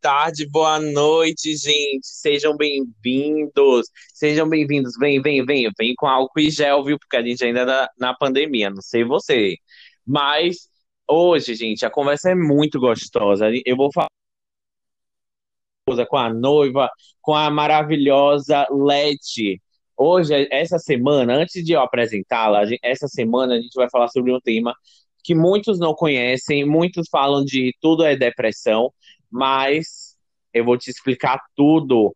tarde, boa noite, gente. Sejam bem-vindos. Sejam bem-vindos. Vem, vem, vem. Vem com álcool e gel, viu? Porque a gente ainda tá na pandemia, não sei você. Mas hoje, gente, a conversa é muito gostosa. Eu vou falar com a noiva, com a maravilhosa Leti. Hoje, essa semana, antes de eu apresentá-la, essa semana a gente vai falar sobre um tema que muitos não conhecem, muitos falam de tudo é depressão, mas eu vou te explicar tudo.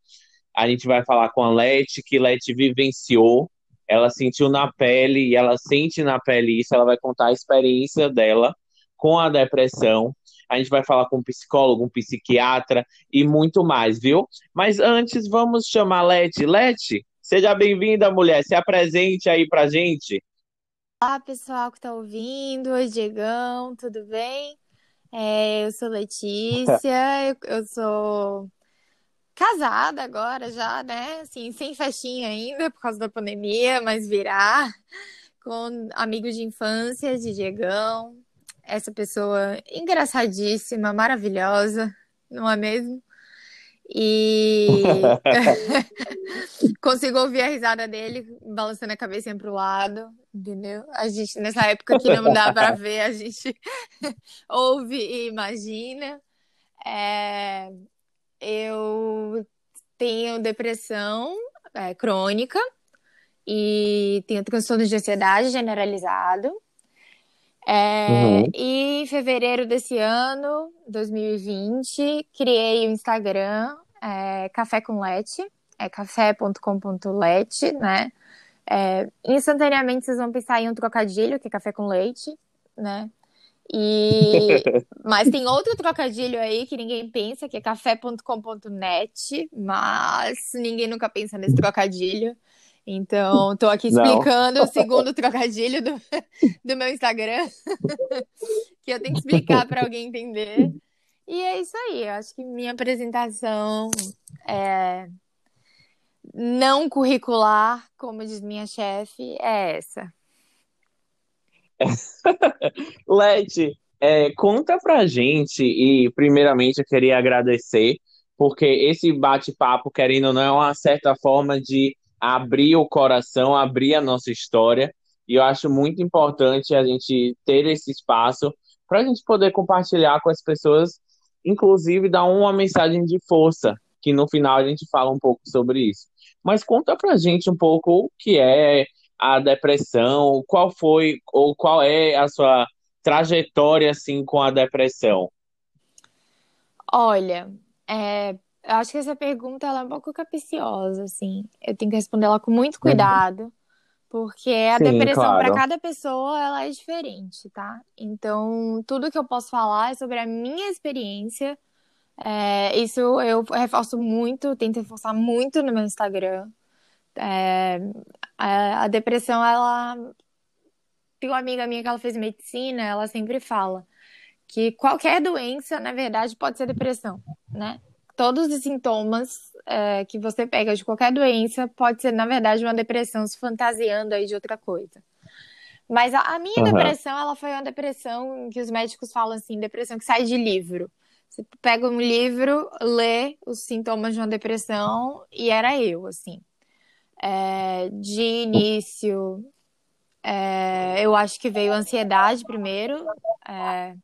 A gente vai falar com a Leti, que Leti vivenciou, ela sentiu na pele e ela sente na pele isso, ela vai contar a experiência dela com a depressão. A gente vai falar com um psicólogo, um psiquiatra e muito mais, viu? Mas antes, vamos chamar a Leti. Leti, seja bem-vinda, mulher. Se apresente aí pra gente. Olá, pessoal que está ouvindo. Oi, Diegão, tudo bem? É, eu sou Letícia, eu, eu sou casada agora já, né? Assim, sem festinha ainda por causa da pandemia, mas virar com amigos de infância de Diegão. Essa pessoa engraçadíssima, maravilhosa, não é mesmo? E consigo ouvir a risada dele balançando a cabeça para o lado, entendeu? A gente, nessa época que não dá para ver, a gente ouve e imagina. É... Eu tenho depressão é, crônica e tenho transtorno de ansiedade generalizado. É, uhum. E em fevereiro desse ano, 2020, criei o Instagram é, Café com Lete, é café.com.lete, né? É, instantaneamente vocês vão pensar em um trocadilho, que é café com leite, né? E... Mas tem outro trocadilho aí que ninguém pensa, que é café.com.net, mas ninguém nunca pensa nesse trocadilho. Então, estou aqui explicando Não. o segundo trocadilho do, do meu Instagram, que eu tenho que explicar para alguém entender. E é isso aí, eu acho que minha apresentação é não curricular, como diz minha chefe, é essa. Leti, é, conta pra gente, e primeiramente eu queria agradecer, porque esse bate-papo, querendo ou não, é uma certa forma de abrir o coração, abrir a nossa história. E eu acho muito importante a gente ter esse espaço para a gente poder compartilhar com as pessoas, inclusive dar uma mensagem de força, que no final a gente fala um pouco sobre isso. Mas conta pra gente um pouco o que é a depressão, qual foi ou qual é a sua trajetória assim com a depressão. Olha, é, eu acho que essa pergunta ela é um pouco capciosa, assim. Eu tenho que responder ela com muito uhum. Porque a Sim, depressão claro. para cada pessoa ela é diferente, tá? Então, tudo que eu posso falar é sobre a minha experiência. É, isso eu reforço muito, tento reforçar muito no meu Instagram. É, a, a depressão, ela. Tem uma amiga minha que ela fez medicina, ela sempre fala que qualquer doença, na verdade, pode ser depressão, né? Todos os sintomas é, que você pega de qualquer doença pode ser, na verdade, uma depressão se fantasiando aí de outra coisa. Mas a, a minha uhum. depressão, ela foi uma depressão que os médicos falam assim, depressão que sai de livro. Você pega um livro, lê os sintomas de uma depressão e era eu, assim. É, de início, é, eu acho que veio ansiedade primeiro. É,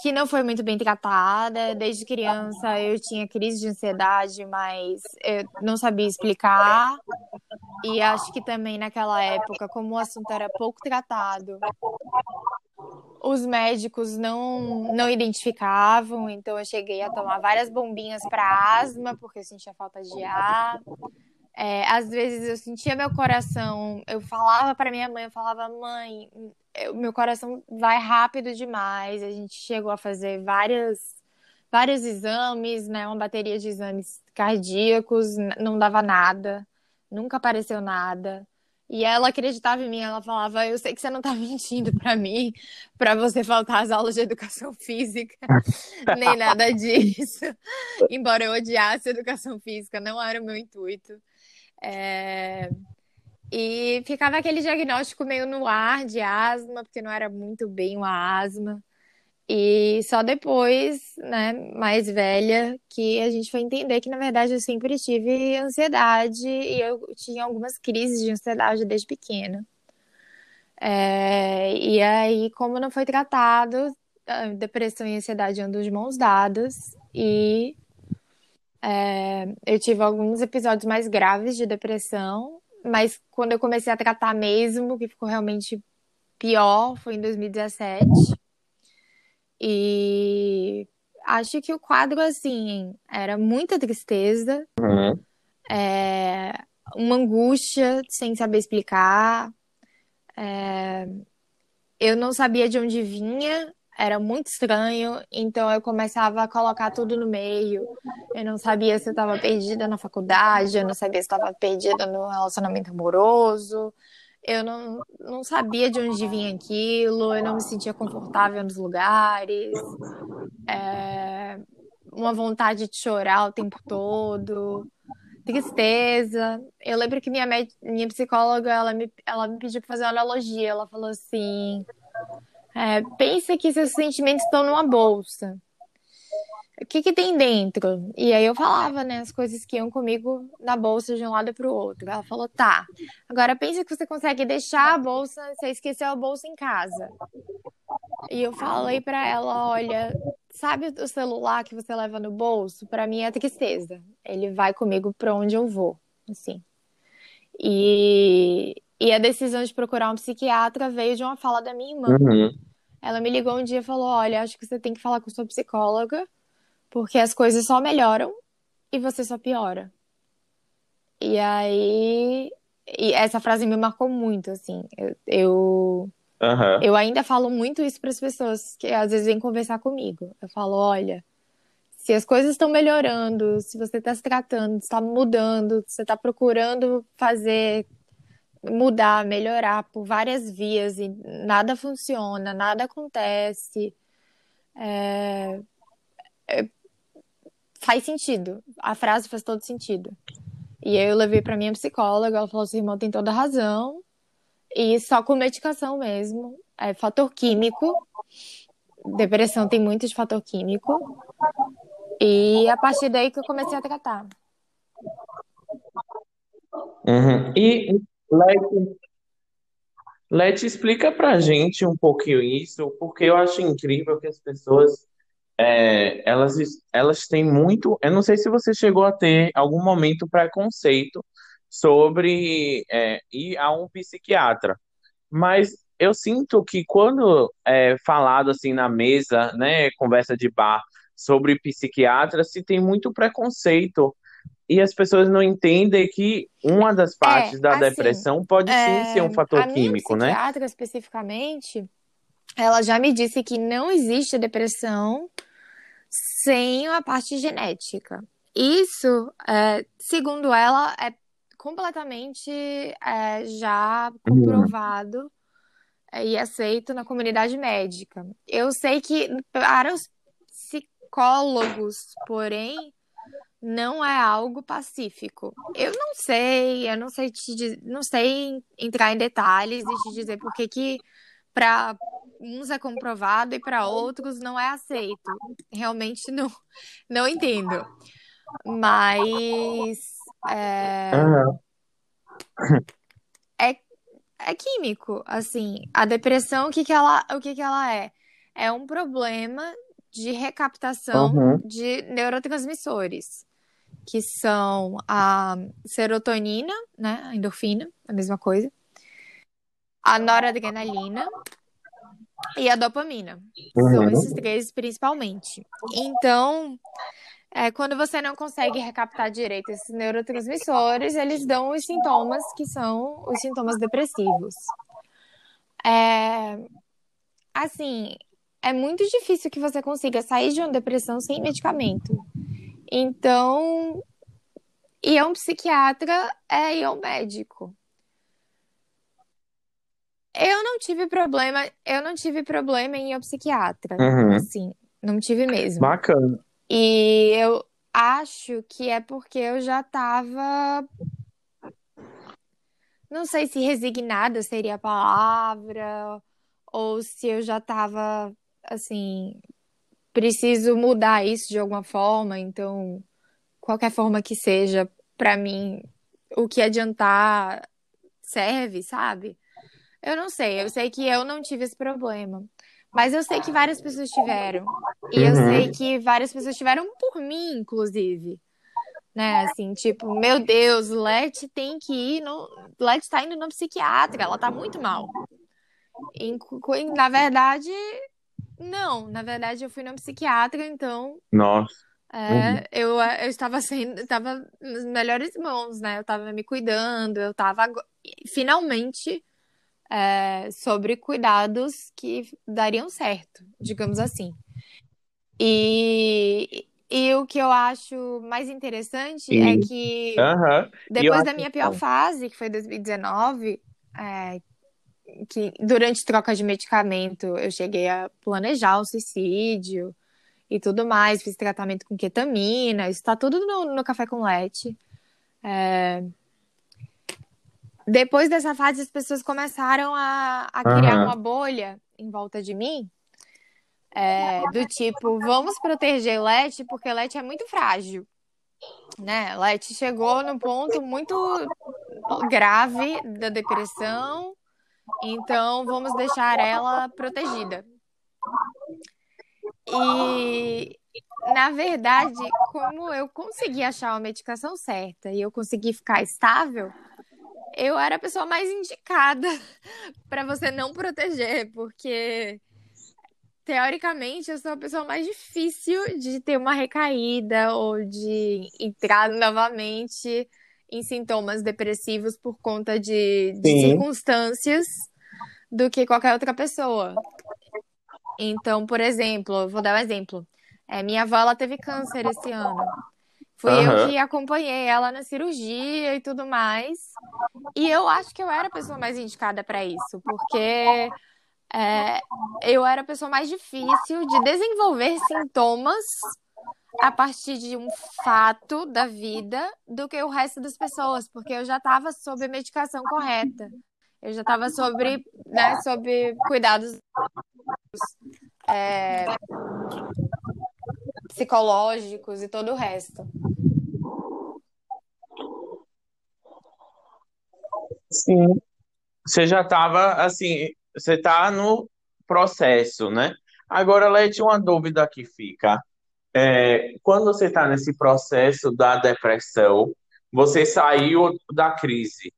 que não foi muito bem tratada. Desde criança eu tinha crise de ansiedade, mas eu não sabia explicar. E acho que também naquela época, como o assunto era pouco tratado, os médicos não, não identificavam, então eu cheguei a tomar várias bombinhas para asma, porque eu sentia falta de ar. É, às vezes eu sentia meu coração, eu falava para minha mãe, eu falava, mãe, o meu coração vai rápido demais. A gente chegou a fazer várias, vários exames, né? Uma bateria de exames cardíacos, não dava nada, nunca apareceu nada. E ela acreditava em mim, ela falava: Eu sei que você não tá mentindo para mim, para você faltar às aulas de educação física, nem nada disso. Embora eu odiasse educação física, não era o meu intuito. É... E ficava aquele diagnóstico meio no ar de asma, porque não era muito bem uma asma. E só depois, né, mais velha, que a gente foi entender que, na verdade, eu sempre tive ansiedade e eu tinha algumas crises de ansiedade desde pequena. É, e aí, como não foi tratado, depressão e ansiedade andam de mãos dadas. E é, eu tive alguns episódios mais graves de depressão, mas quando eu comecei a tratar mesmo, que ficou realmente pior, foi em 2017. E acho que o quadro, assim, era muita tristeza, Uhum. é, uma angústia sem saber explicar. É, eu não sabia de onde vinha, era muito estranho, então eu começava a colocar tudo no meio. Eu não sabia se eu estava perdida na faculdade, eu não sabia se estava perdida no relacionamento amoroso. Eu não, não sabia de onde vinha aquilo, eu não me sentia confortável nos lugares, é, uma vontade de chorar o tempo todo, tristeza. Eu lembro que minha, minha psicóloga ela me, ela me pediu para fazer uma analogia. Ela falou assim: é, pensa que seus sentimentos estão numa bolsa o que que tem dentro? E aí eu falava, né, as coisas que iam comigo na bolsa de um lado para o outro. Ela falou, tá, agora pensa que você consegue deixar a bolsa, você esqueceu a bolsa em casa. E eu falei para ela, olha, sabe o celular que você leva no bolso? Para mim é tristeza. Ele vai comigo para onde eu vou, assim. E, e a decisão de procurar um psiquiatra veio de uma fala da minha irmã. Uhum. Ela me ligou um dia e falou: Olha, acho que você tem que falar com sua psicóloga porque as coisas só melhoram e você só piora. E aí. E essa frase me marcou muito, assim. Eu, eu, uhum. eu ainda falo muito isso para as pessoas que às vezes vêm conversar comigo. Eu falo: olha, se as coisas estão melhorando, se você está se tratando, está mudando, você está procurando fazer mudar, melhorar por várias vias e nada funciona, nada acontece. É, é, faz sentido. A frase faz todo sentido. E eu levei para minha psicóloga, ela falou: seu irmão tem toda razão. E só com medicação mesmo. É fator químico. Depressão tem muito de fator químico. E a partir daí que eu comecei a tratar. Uhum. E Leti, Leti, explica pra gente um pouquinho isso, porque eu acho incrível que as pessoas é, elas, elas têm muito. Eu não sei se você chegou a ter algum momento preconceito sobre é, ir a um psiquiatra, mas eu sinto que quando é falado assim na mesa, né, conversa de bar sobre psiquiatra, se tem muito preconceito e as pessoas não entendem que uma das partes é, da assim, depressão pode sim ser um é, fator a minha químico, né? psiquiatra especificamente, ela já me disse que não existe depressão sem a parte genética. Isso, é, segundo ela, é completamente é, já comprovado é, e aceito na comunidade médica. Eu sei que para os psicólogos, porém, não é algo pacífico. Eu não sei, eu não sei te, não sei entrar em detalhes e te dizer por que que para uns é comprovado e para outros não é aceito. Realmente não, não entendo. Mas é, é, é químico, assim. A depressão, o que que ela, o que que ela é? É um problema de recaptação Uhum. de neurotransmissores, que são a serotonina, né, a endorfina, a mesma coisa, a noradrenalina e a dopamina. São Uhum. esses três principalmente. Então, é, quando você não consegue recaptar direito esses neurotransmissores, eles dão os sintomas que são os sintomas depressivos. É, assim, é muito difícil que você consiga sair de uma depressão sem medicamento. Então, ir a um psiquiatra é ir ao médico. Eu não tive problema, eu não tive problema em ir ao psiquiatra, Uhum. assim, não tive mesmo. Bacana. E eu acho que é porque eu já tava, não sei se resignada seria a palavra, ou se eu já tava assim, preciso mudar isso de alguma forma, então, qualquer forma que seja, para mim, o que adiantar serve, sabe? Eu não sei, eu sei que eu não tive esse problema. Mas eu sei que várias pessoas tiveram. E eu uhum. sei que várias pessoas tiveram por mim, inclusive. Né, assim, tipo, meu Deus, Let tem que ir no. Let tá indo no psiquiatra, ela tá muito mal. E, na verdade, não. Na verdade, eu fui no psiquiatra, então. Nossa. É, uhum. eu, eu estava sendo, estava nas melhores mãos, né? Eu estava me cuidando, eu estava finalmente é, sobre cuidados que dariam certo, digamos assim. E, e o que eu acho mais interessante é que uhum. depois da minha pior fase, que foi 2019, é, que durante troca de medicamento eu cheguei a planejar o suicídio e tudo mais, fiz tratamento com ketamina, isso tá tudo no, no café com leite. É, depois dessa fase, as pessoas começaram a, a criar uhum. uma bolha em volta de mim. É, do tipo, vamos proteger Leti, porque Leti é muito frágil. Né? Leti chegou num ponto muito grave da depressão, então vamos deixar ela protegida. E na verdade, como eu consegui achar a medicação certa e eu consegui ficar estável, eu era a pessoa mais indicada para você não proteger, porque teoricamente eu sou a pessoa mais difícil de ter uma recaída ou de entrar novamente em sintomas depressivos por conta de, de circunstâncias do que qualquer outra pessoa. Então, por exemplo, vou dar um exemplo. É, minha avó ela teve câncer esse ano. Fui uhum. eu que acompanhei ela na cirurgia e tudo mais. E eu acho que eu era a pessoa mais indicada para isso, porque é, eu era a pessoa mais difícil de desenvolver sintomas a partir de um fato da vida do que o resto das pessoas, porque eu já estava sob a medicação correta. Eu já estava sobre, né, sobre cuidados é, psicológicos e todo o resto. Sim. Você já estava assim, você está no processo, né? Agora, Leti, uma dúvida que fica. É, quando você está nesse processo da depressão, você saiu da crise.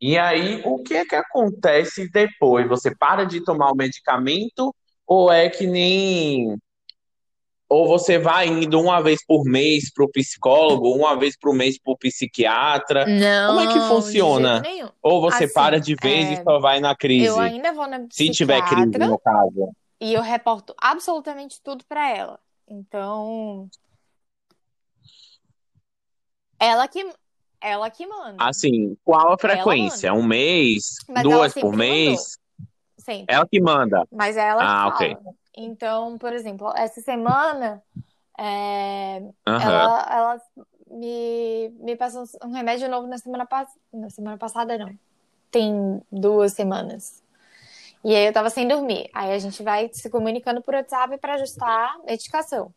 E aí, o que é que acontece depois? Você para de tomar o medicamento ou é que nem ou você vai indo uma vez por mês para o psicólogo, uma vez por mês para o psiquiatra? Não. Como é que funciona? Ou você assim, para de vez é... e só vai na crise? Eu ainda vou na Se tiver crise, no caso. E eu reporto absolutamente tudo para ela. Então. Ela que, ela que manda. Assim, qual a frequência? Um mês? Mas duas por mês? Sempre. Ela que manda. Mas ela que ah, fala. ok. Então, por exemplo, essa semana é, uhum. ela, ela me, me passou um remédio novo na semana, passada. na semana passada, não. Tem duas semanas. E aí eu tava sem dormir. Aí a gente vai se comunicando por WhatsApp para ajustar a medicação.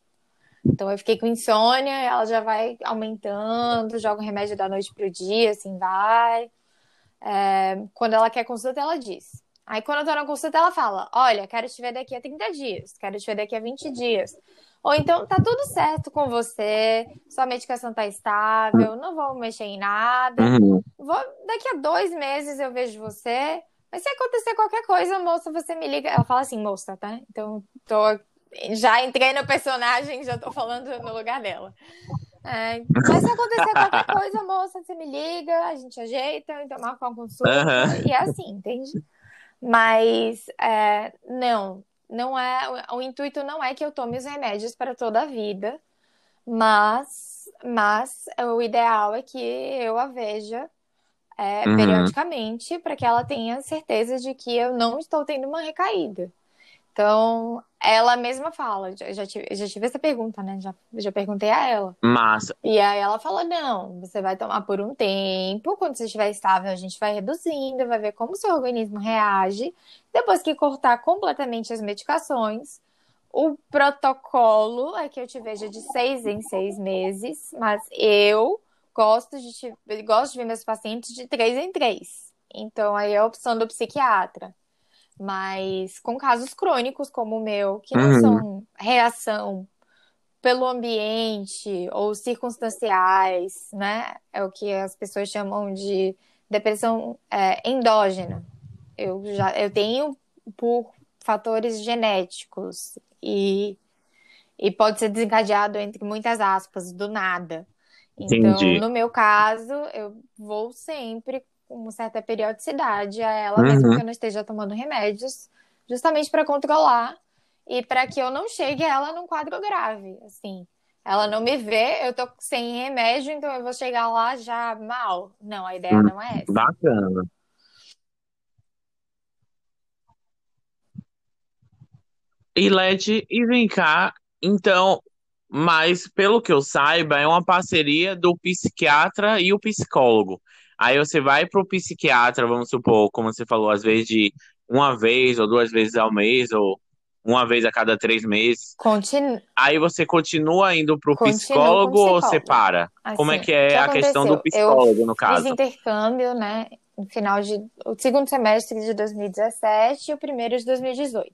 Então eu fiquei com insônia, ela já vai aumentando, joga o remédio da noite pro dia, assim vai. É, quando ela quer consulta, ela diz. Aí quando eu tô na consulta, ela fala: Olha, quero te ver daqui a 30 dias, quero te ver daqui a 20 dias. Ou então, tá tudo certo com você, sua medicação tá estável, não vou mexer em nada. Uhum. Vou, daqui a dois meses eu vejo você. Mas se acontecer qualquer coisa, moça, você me liga. Ela fala assim, moça, tá? Então, tô, já entrei no personagem, já tô falando no lugar dela. É, mas se acontecer qualquer coisa, moça, você me liga, a gente ajeita, então marca uma consulta. Uhum. E é assim, entende? Mas é, não, não é. O intuito não é que eu tome os remédios para toda a vida, mas, mas o ideal é que eu a veja é, uhum. periodicamente para que ela tenha certeza de que eu não estou tendo uma recaída. Então, ela mesma fala, já, tive, já tive essa pergunta, né? Já, já perguntei a ela. Massa. E aí ela falou: não, você vai tomar por um tempo, quando você estiver estável, a gente vai reduzindo, vai ver como o seu organismo reage. Depois que cortar completamente as medicações, O protocolo é que eu te veja de seis em seis meses, mas eu gosto de, te, gosto de ver meus pacientes de três em três. Então, aí é a opção do psiquiatra. Mas com casos crônicos como o meu, que não uhum. são reação pelo ambiente ou circunstanciais, né? É o que as pessoas chamam de depressão é, endógena. Eu já eu tenho por fatores genéticos e, e pode ser desencadeado entre muitas aspas do nada. Então, Entendi. no meu caso, eu vou sempre com uma certa periodicidade a ela, uhum. mesmo que eu não esteja tomando remédios, justamente para controlar e para que eu não chegue a ela num quadro grave, assim. Ela não me vê, eu tô sem remédio, então eu vou chegar lá já mal. Não, a ideia hum, não é essa. Bacana. E Leti, e vem cá, então, mas pelo que eu saiba, é uma parceria do psiquiatra e o psicólogo. Aí você vai pro psiquiatra, vamos supor, como você falou, às vezes de uma vez ou duas vezes ao mês, ou uma vez a cada três meses. Continu... Aí você continua indo pro psicólogo, psicólogo, ou você para? Assim, Como é que é que a questão do psicólogo, eu no caso? Fiz intercâmbio, né? No final de. O segundo semestre de 2017 e o primeiro de 2018.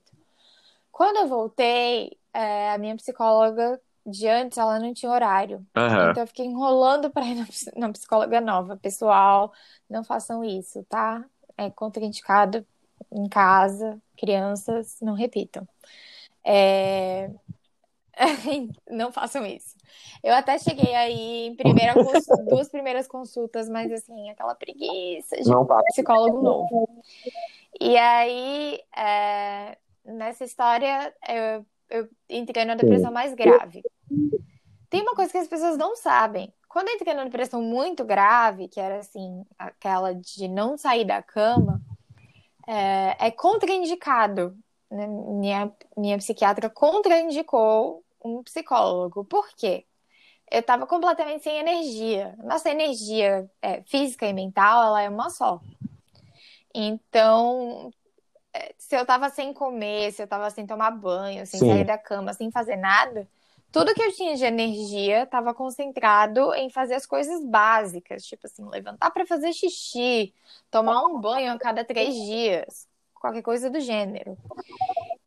Quando eu voltei, é, a minha psicóloga de antes, ela não tinha horário. Uhum. Então eu fiquei enrolando para ir na psicóloga nova. Pessoal, não façam isso, tá? É contraindicado em casa, crianças, não repitam. É... não façam isso. Eu até cheguei aí em primeira duas primeiras consultas, mas assim, aquela preguiça de não, psicólogo novo. E aí, é... nessa história, eu, eu entrei na depressão mais grave. Tem uma coisa que as pessoas não sabem. Quando eu entrei na depressão muito grave, que era assim, aquela de não sair da cama, é, é contraindicado. Né? Minha, minha psiquiatra contraindicou um psicólogo. Por quê? Eu estava completamente sem energia. Nossa energia é, física e mental, ela é uma só. Então, é, se eu estava sem comer, se eu estava sem tomar banho, sem Sim. sair da cama, sem fazer nada, tudo que eu tinha de energia estava concentrado em fazer as coisas básicas, tipo assim, levantar para fazer xixi, tomar um banho a cada três dias, qualquer coisa do gênero.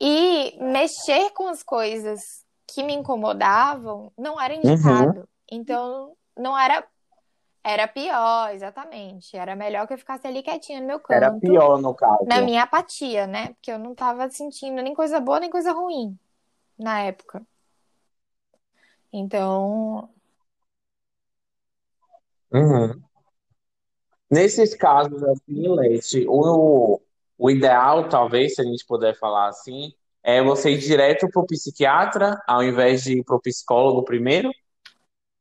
E mexer com as coisas que me incomodavam não era indicado. Uhum. Então, não era. Era pior, exatamente. Era melhor que eu ficasse ali quietinha no meu canto. Era pior, no caso. Na minha apatia, né? Porque eu não tava sentindo nem coisa boa, nem coisa ruim na época. Então, Uhum. Nesses casos, assim, Leite, o, o ideal, talvez, se a gente puder falar assim, é você ir direto pro psiquiatra, ao invés de ir pro psicólogo primeiro?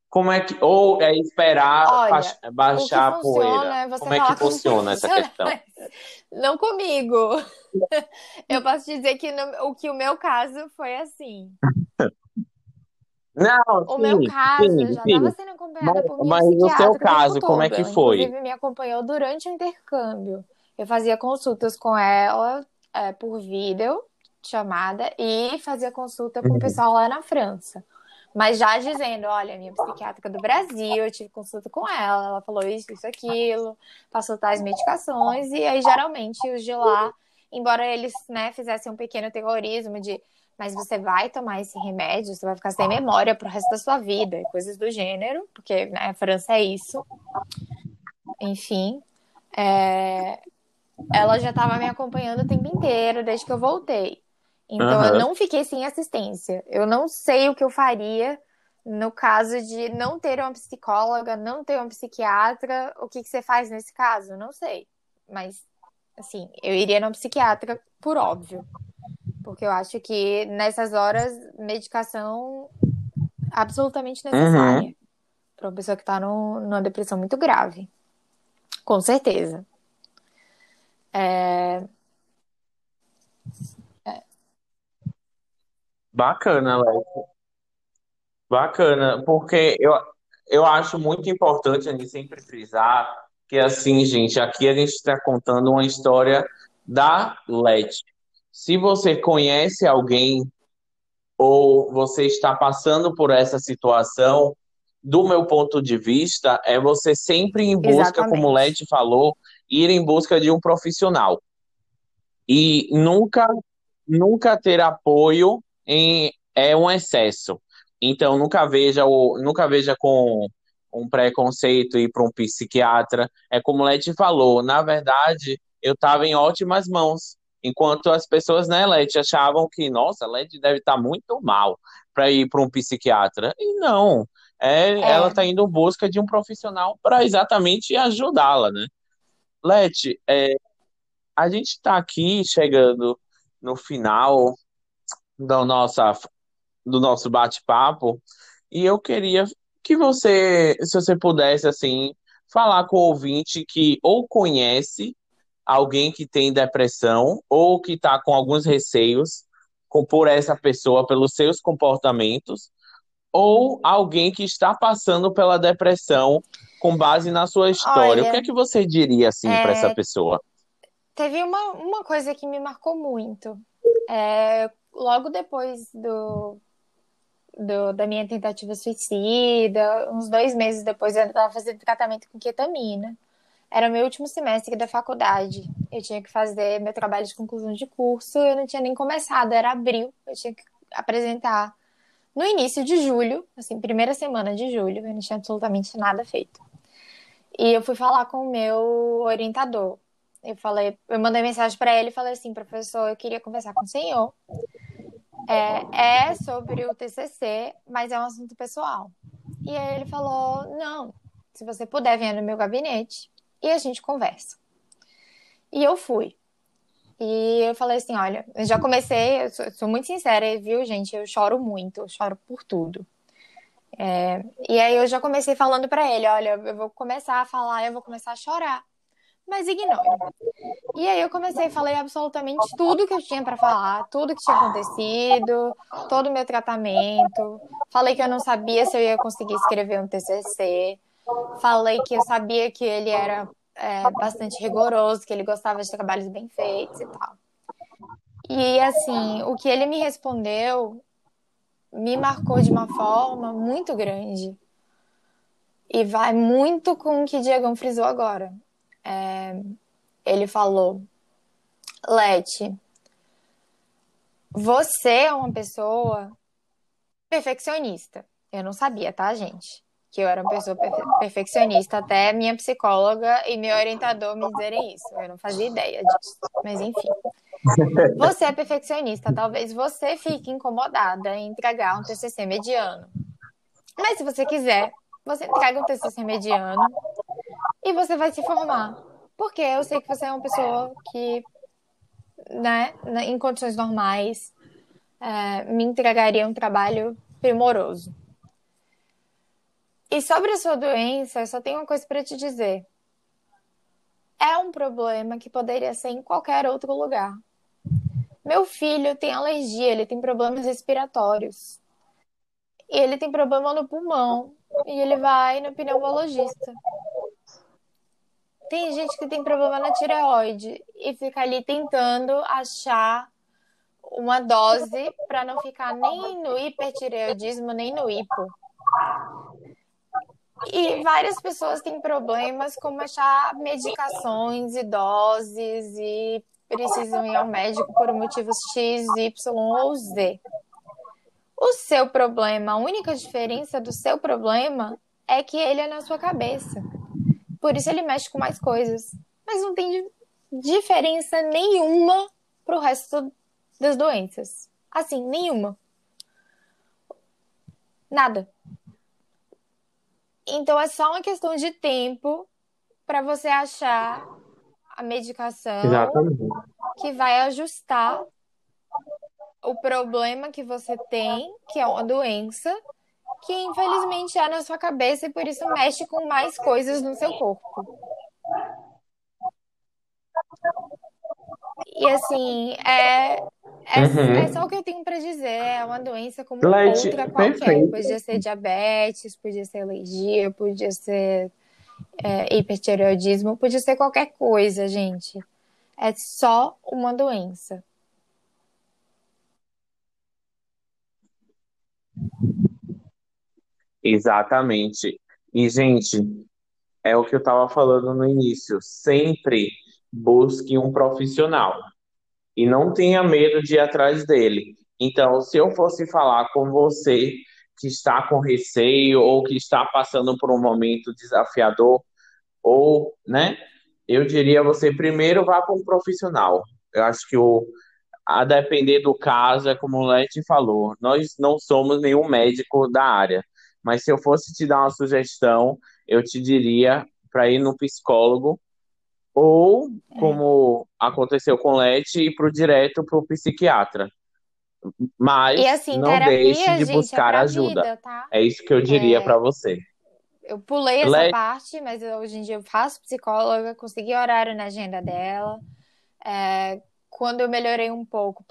Como é que. Ou é esperar olha, baixar a poeira? é você Como é que funciona essa questão? Não comigo. Eu posso dizer que no- o que o meu caso foi assim. Não, O meu caso, sim, eu já estava sendo acompanhada Mas, por minha mas o seu psiquiatra caso, como é que foi? Inclusive, me acompanhou durante o intercâmbio. Eu fazia consultas com ela, é, por vídeo, chamada, e fazia consulta com o uhum. pessoal lá na França. Mas já dizendo, olha, minha psiquiatra do Brasil, eu tive consulta com ela, ela falou isso, isso, aquilo, passou tais medicações, e aí geralmente os de lá, embora eles né, fizessem um pequeno terrorismo de mas você vai tomar esse remédio, você vai ficar sem memória pro resto da sua vida, coisas do gênero, porque né, a França é isso. Enfim, é... ela já estava me acompanhando o tempo inteiro, desde que eu voltei. Então uhum. eu não fiquei sem assistência. Eu não sei o que eu faria no caso de não ter uma psicóloga, não ter um psiquiatra. O que, que você faz nesse caso? Não sei. Mas, assim, eu iria num psiquiatra, por óbvio. Porque eu acho que nessas horas, medicação absolutamente necessária. Uhum. Para uma pessoa que está numa depressão muito grave. Com certeza. É... É. Bacana, Alex. Bacana, porque eu, eu acho muito importante a gente sempre frisar que, assim, gente, aqui a gente está contando uma história da Leti. Se você conhece alguém ou você está passando por essa situação, do meu ponto de vista, é você sempre em busca, Exatamente. como o Leti falou, ir em busca de um profissional. E nunca, nunca ter apoio em, é um excesso. Então, nunca veja, o, nunca veja com um preconceito ir para um psiquiatra. É como o Leti falou, na verdade, eu estava em ótimas mãos. Enquanto as pessoas, né, Leti, achavam que, nossa, Leti deve estar tá muito mal para ir para um psiquiatra. E não, é, é. ela está indo em busca de um profissional para exatamente ajudá-la, né? Leti, é, a gente está aqui chegando no final da nossa, do nosso bate-papo e eu queria que você, se você pudesse, assim, falar com o ouvinte que ou conhece alguém que tem depressão ou que está com alguns receios por essa pessoa, pelos seus comportamentos, ou alguém que está passando pela depressão com base na sua história. Olha, o que é que você diria assim é... para essa pessoa? Teve uma, uma coisa que me marcou muito. É, logo depois do, do, da minha tentativa suicida, uns dois meses depois eu estava fazendo tratamento com ketamina. Era o meu último semestre da faculdade. Eu tinha que fazer meu trabalho de conclusão de curso. Eu não tinha nem começado, era abril. Eu tinha que apresentar no início de julho, assim, primeira semana de julho. Eu não tinha absolutamente nada feito. E eu fui falar com o meu orientador. Eu falei, eu mandei mensagem para ele e falei assim, professor, eu queria conversar com o senhor. É, é sobre o TCC, mas é um assunto pessoal. E aí ele falou, não, se você puder, venha no meu gabinete e a gente conversa. E eu fui. E eu falei assim: olha, eu já comecei, eu sou, sou muito sincera, viu, gente? Eu choro muito, eu choro por tudo. É, e aí eu já comecei falando para ele: olha, eu vou começar a falar, eu vou começar a chorar, mas ignore. E aí eu comecei, falei absolutamente tudo que eu tinha para falar, tudo que tinha acontecido, todo o meu tratamento. Falei que eu não sabia se eu ia conseguir escrever um TCC. Falei que eu sabia que ele era é, bastante rigoroso, que ele gostava de trabalhos bem feitos e tal. E assim, o que ele me respondeu me marcou de uma forma muito grande. E vai muito com o que Diegão frisou agora. É, ele falou: Leti, você é uma pessoa perfeccionista. Eu não sabia, tá, gente? Que eu era uma pessoa perfeccionista, até minha psicóloga e meu orientador me dizerem isso. Eu não fazia ideia disso, mas enfim. Você é perfeccionista, talvez você fique incomodada em entregar um TCC mediano. Mas se você quiser, você entrega um TCC mediano e você vai se formar. Porque eu sei que você é uma pessoa que, né, em condições normais, é, me entregaria um trabalho primoroso. E sobre a sua doença, eu só tenho uma coisa para te dizer. É um problema que poderia ser em qualquer outro lugar. Meu filho tem alergia, ele tem problemas respiratórios. E ele tem problema no pulmão. E ele vai no pneumologista. Tem gente que tem problema na tireoide e fica ali tentando achar uma dose para não ficar nem no hipertireoidismo, nem no hipo. E várias pessoas têm problemas como achar medicações e doses e precisam ir ao médico por motivos X, Y ou Z. O seu problema, a única diferença do seu problema é que ele é na sua cabeça. Por isso ele mexe com mais coisas. Mas não tem diferença nenhuma pro resto das doenças. Assim, nenhuma. Nada. Então é só uma questão de tempo para você achar a medicação Exatamente. que vai ajustar o problema que você tem, que é uma doença, que infelizmente é na sua cabeça e por isso mexe com mais coisas no seu corpo. E assim, é, é, uhum. é, só o que eu tenho para dizer. É uma doença como Leite, outra qualquer. Perfeito. Podia ser diabetes, podia ser alergia, podia ser é, hipertireoidismo, podia ser qualquer coisa, gente. É só uma doença. Exatamente. E, gente, é o que eu estava falando no início. Sempre busque um profissional e não tenha medo de ir atrás dele. Então, se eu fosse falar com você que está com receio ou que está passando por um momento desafiador, ou, né, eu diria você primeiro vá com um profissional. Eu acho que o, a depender do caso, é como o Leti falou, nós não somos nenhum médico da área, mas se eu fosse te dar uma sugestão, eu te diria para ir no psicólogo ou, é. como aconteceu com o Leti, ir pro, direto para o psiquiatra. Mas assim, não terapia, deixe de gente, buscar é ajuda. Vida, tá? É isso que eu diria é... para você. Eu pulei essa parte, mas hoje em dia eu faço psicóloga, consegui horário na agenda dela. É, quando eu melhorei um pouco,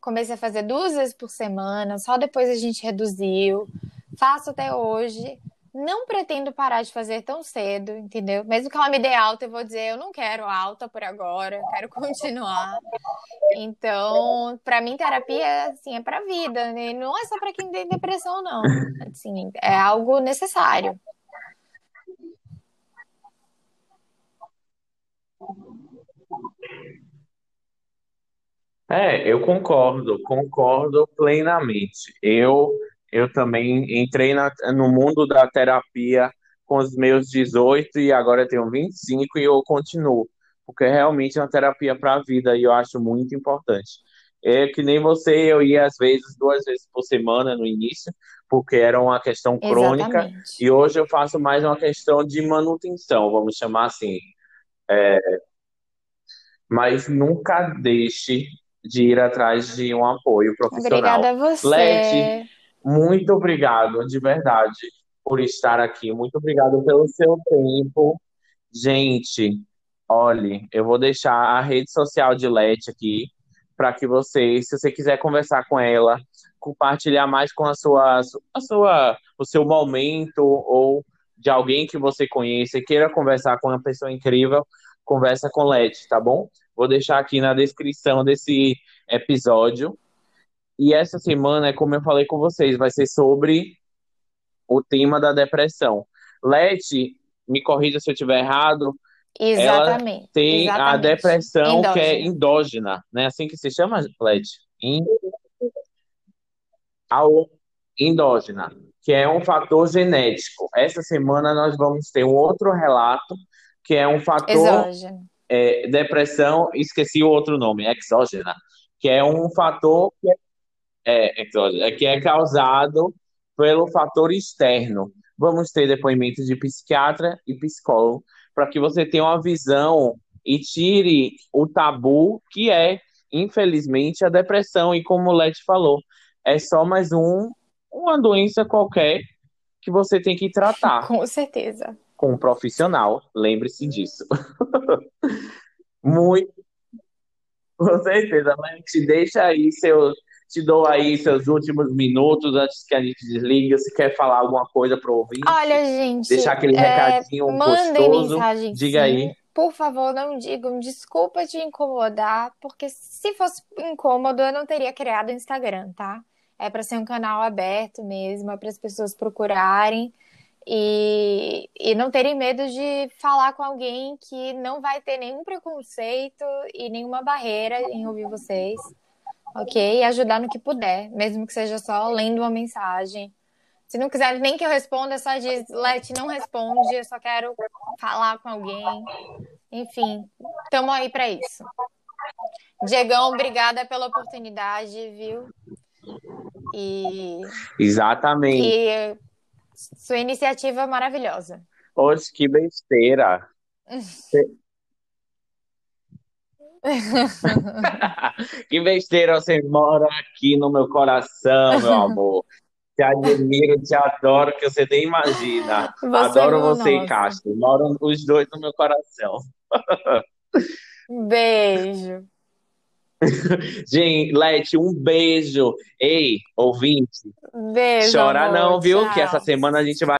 comecei a fazer duas vezes por semana, só depois a gente reduziu. Faço até hoje. Não pretendo parar de fazer tão cedo, entendeu? Mesmo que ela me dê alta, eu vou dizer, eu não quero alta por agora, quero continuar. Então, para mim, terapia, assim, é pra vida, né? Não é só para quem tem depressão, não. Assim, é algo necessário. É, eu concordo, concordo plenamente. Eu, eu também entrei na, no mundo da terapia com os meus 18 e agora eu tenho 25 e eu continuo, porque realmente é uma terapia para a vida e eu acho muito importante. É que nem você, eu ia às vezes duas vezes por semana no início, porque era uma questão crônica, Exatamente. e hoje eu faço mais uma questão de manutenção, vamos chamar assim. É, mas nunca deixe de ir atrás de um apoio profissional. Obrigada a você. Leti, muito obrigado, de verdade, por estar aqui. Muito obrigado pelo seu tempo. Gente, olhe, eu vou deixar a rede social de Leti aqui para que você, se você quiser conversar com ela, compartilhar mais com a sua, a sua, o seu momento ou de alguém que você conheça queira conversar com uma pessoa incrível, conversa com Leti, tá bom? Vou deixar aqui na descrição desse episódio. E essa semana, como eu falei com vocês, vai ser sobre o tema da depressão. Leti, me corrija se eu estiver errado. Exatamente. Ela tem exatamente. a depressão endógena. que é endógena, né? Assim que se chama, Leti? A endógena, que é um fator genético. Essa semana nós vamos ter um outro relato, que é um fator é, depressão, esqueci o outro nome, exógena, que é um fator que é, é, que é causado pelo fator externo. Vamos ter depoimentos de psiquiatra e psicólogo para que você tenha uma visão e tire o tabu que é, infelizmente, a depressão. E como o Leti falou, é só mais um, uma doença qualquer que você tem que tratar. Com certeza com um profissional, lembre-se disso. Muito. Com certeza, mas te deixa aí seu, te dou aí seus últimos minutos antes que a gente desliga. Se quer falar alguma coisa para ouvir. Olha, gente. Deixar aquele é, recadinho mandem gostoso. Mensagem, diga sim. aí. Por favor, não digam desculpa te incomodar, porque se fosse incômodo, eu não teria criado o Instagram, tá? É para ser um canal aberto mesmo, é para as pessoas procurarem e, e não terem medo de falar com alguém que não vai ter nenhum preconceito e nenhuma barreira em ouvir vocês, ok? E ajudar no que puder, mesmo que seja só lendo uma mensagem. Se não quiser nem que eu responda, só diz, Leti, não responde, eu só quero falar com alguém. Enfim, estamos aí para isso. Diegão, obrigada pela oportunidade, viu? E. Exatamente. E sua iniciativa é maravilhosa. Poxa, que besteira. que besteira, você mora aqui no meu coração, meu amor. Te admiro, te adoro, que você nem imagina. Você adoro é você e Castro. Moram os dois no meu coração. Beijo. Gente, Leti, um beijo. Ei, ouvinte. Beijo. Chora amor. não, viu? Tchau. Que essa semana a gente vai.